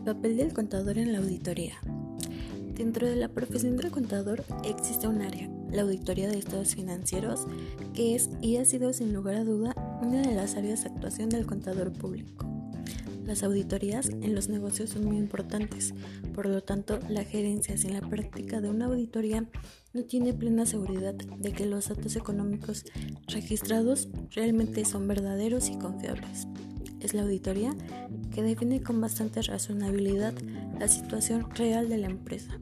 El papel del contador en la auditoría. Dentro de la profesión del contador existe un área, la auditoría de estados financieros, que es y ha sido sin lugar a duda una de las áreas de actuación del contador público. Las auditorías en los negocios son muy importantes, por lo tanto, la gerencia sin la práctica de una auditoría no tiene plena seguridad de que los datos económicos registrados realmente son verdaderos y confiables es la auditoría que define con bastante razonabilidad la situación real de la empresa.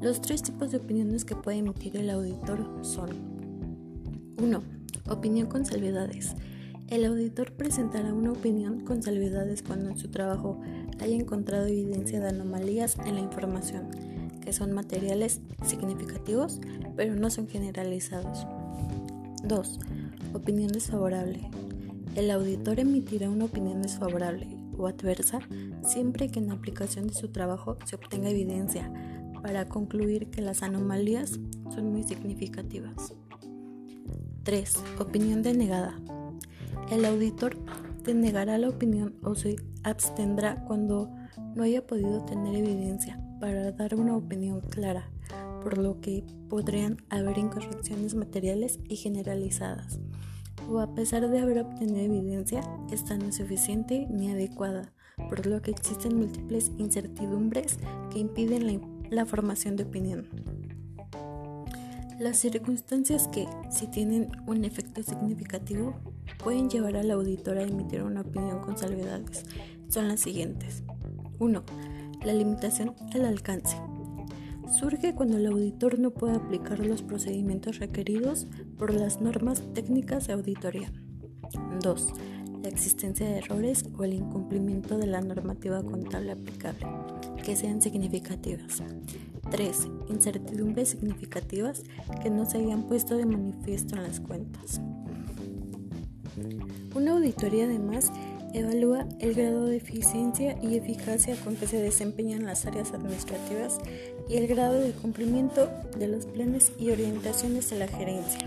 Los tres tipos de opiniones que puede emitir el auditor son 1. Opinión con salvedades. El auditor presentará una opinión con salvedades cuando en su trabajo haya encontrado evidencia de anomalías en la información, que son materiales significativos pero no son generalizados. 2. Opinión desfavorable. El auditor emitirá una opinión desfavorable o adversa siempre que en la aplicación de su trabajo se obtenga evidencia para concluir que las anomalías son muy significativas. 3. Opinión denegada. El auditor denegará la opinión o se abstendrá cuando no haya podido tener evidencia para dar una opinión clara, por lo que podrían haber incorrecciones materiales y generalizadas o a pesar de haber obtenido evidencia, esta no es suficiente ni adecuada, por lo que existen múltiples incertidumbres que impiden la, formación de opinión. Las circunstancias que, si tienen un efecto significativo, pueden llevar al auditor a emitir una opinión con salvedades son las siguientes. 1. La limitación al alcance surge cuando el auditor no puede aplicar los procedimientos requeridos por las normas técnicas de auditoría. 2. La existencia de errores o el incumplimiento de la normativa contable aplicable, que sean significativas. 3. Incertidumbres significativas que no se hayan puesto de manifiesto en las cuentas. Una auditoría además Evalúa el grado de eficiencia y eficacia con que se desempeñan las áreas administrativas y el grado de cumplimiento de los planes y orientaciones de la gerencia.